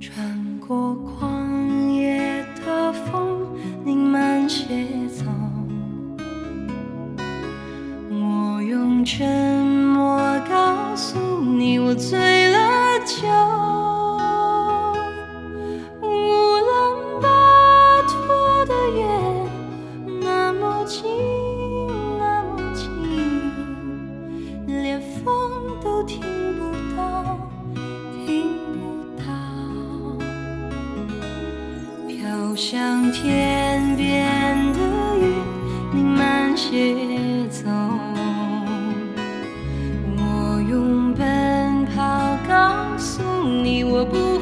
穿过旷野的风，你慢些走。我用沉默告诉你，我最。听不到听不到飘向天边的云你慢些走我用奔跑告诉你我不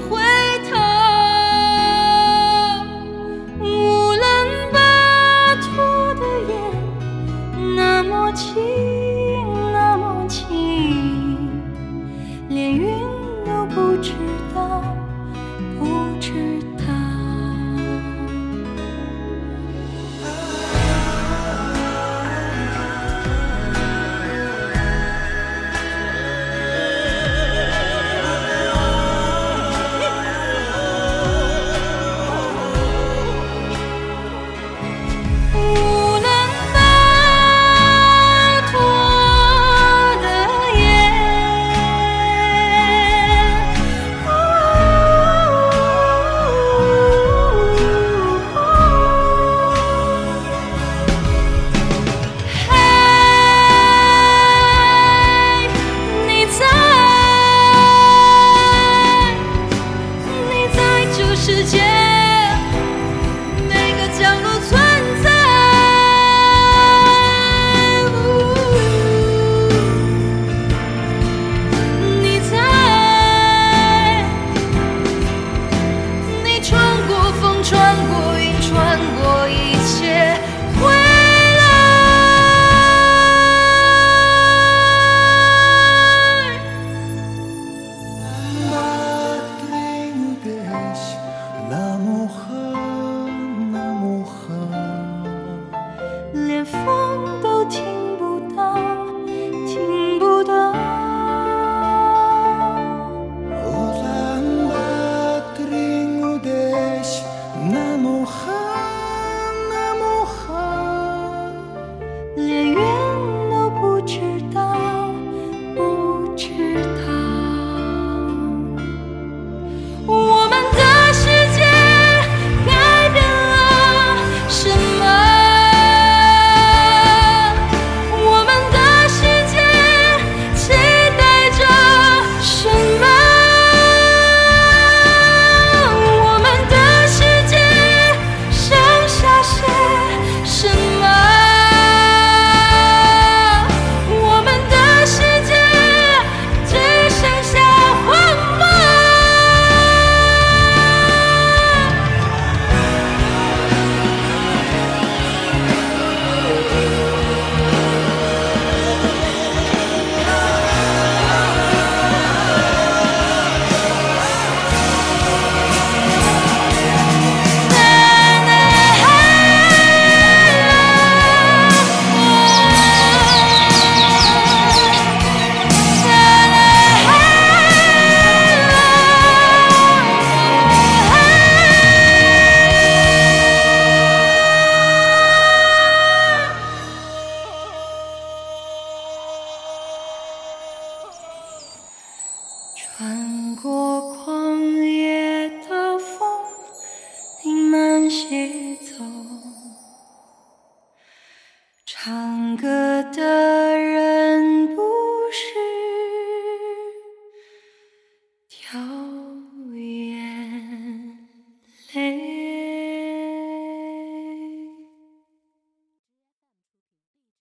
穿过旷野的风你慢些走。唱歌的人